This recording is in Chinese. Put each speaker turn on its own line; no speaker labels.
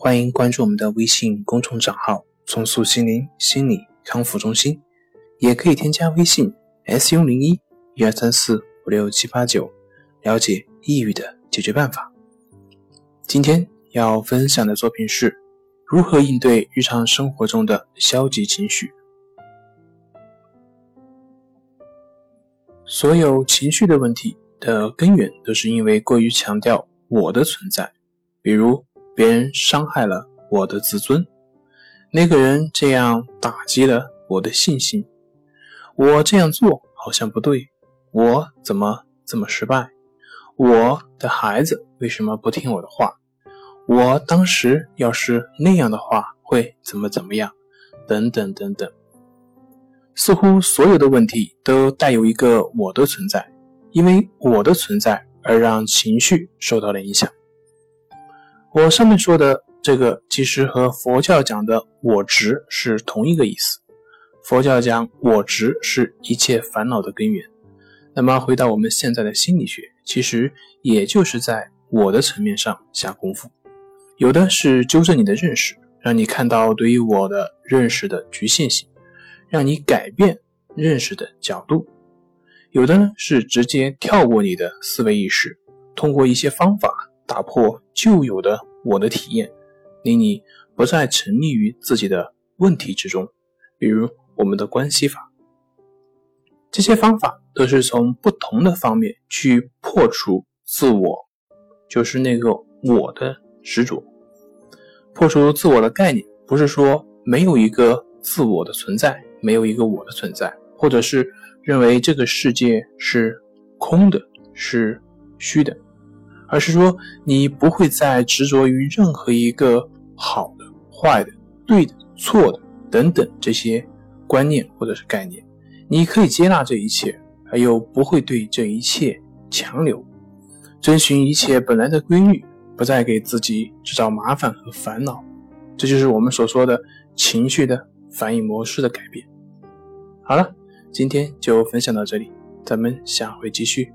欢迎关注我们的微信公众账号“重塑心灵心理康复中心”，也可以添加微信 “s u 零一一二三四五六七八九”，了解抑郁的解决办法。今天要分享的作品是如何应对日常生活中的消极情绪。所有情绪的问题的根源都是因为过于强调我的存在，比如。别人伤害了我的自尊，那个人这样打击了我的信心，我这样做好像不对，我怎么这么失败？我的孩子为什么不听我的话？我当时要是那样的话会怎么怎么样？等等等等，似乎所有的问题都带有一个我的存在，因为我的存在而让情绪受到了影响。我上面说的这个，其实和佛教讲的“我执”是同一个意思。佛教讲“我执”是一切烦恼的根源。那么回到我们现在的心理学，其实也就是在我的层面上下功夫。有的是纠正你的认识，让你看到对于我的认识的局限性，让你改变认识的角度；有的呢是直接跳过你的思维意识，通过一些方法。打破旧有的我的体验，令你不再沉溺于自己的问题之中。比如我们的关系法，这些方法都是从不同的方面去破除自我，就是那个我的执着，破除自我的概念。不是说没有一个自我的存在，没有一个我的存在，或者是认为这个世界是空的，是虚的。而是说，你不会再执着于任何一个好的、坏的、对的、错的等等这些观念或者是概念，你可以接纳这一切，而又不会对这一切强留，遵循一切本来的规律，不再给自己制造麻烦和烦恼。这就是我们所说的情绪的反应模式的改变。好了，今天就分享到这里，咱们下回继续。